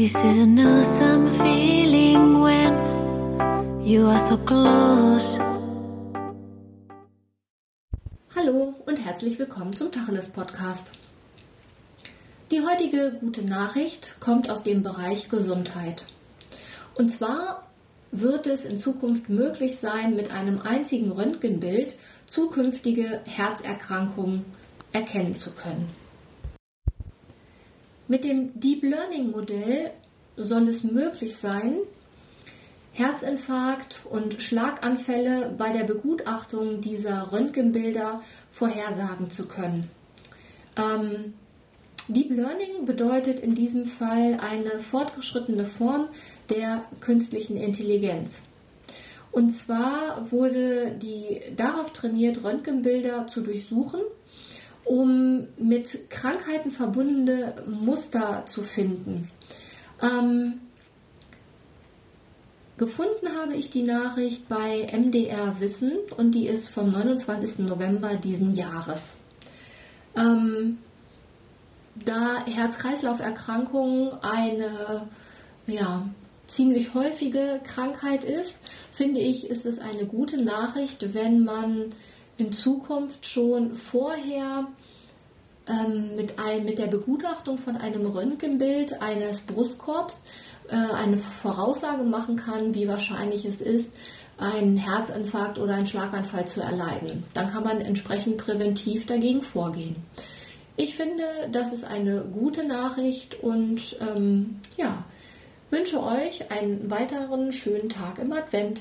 This is an awesome feeling when you are so close. Hallo und herzlich willkommen zum Tacheles Podcast. Die heutige gute Nachricht kommt aus dem Bereich Gesundheit. Und zwar wird es in Zukunft möglich sein, mit einem einzigen Röntgenbild zukünftige Herzerkrankungen erkennen zu können. Mit dem Deep Learning Modell soll es möglich sein, Herzinfarkt und Schlaganfälle bei der Begutachtung dieser Röntgenbilder vorhersagen zu können. Ähm, Deep Learning bedeutet in diesem Fall eine fortgeschrittene Form der künstlichen Intelligenz. Und zwar wurde die darauf trainiert, Röntgenbilder zu durchsuchen um mit Krankheiten verbundene Muster zu finden. Ähm, gefunden habe ich die Nachricht bei MDR Wissen und die ist vom 29. November diesen Jahres. Ähm, da Herz-Kreislauf-Erkrankung eine ja, ziemlich häufige Krankheit ist, finde ich, ist es eine gute Nachricht, wenn man in Zukunft schon vorher ähm, mit, ein, mit der Begutachtung von einem Röntgenbild eines Brustkorbs äh, eine Voraussage machen kann, wie wahrscheinlich es ist, einen Herzinfarkt oder einen Schlaganfall zu erleiden. Dann kann man entsprechend präventiv dagegen vorgehen. Ich finde, das ist eine gute Nachricht und ähm, ja, wünsche euch einen weiteren schönen Tag im Advent.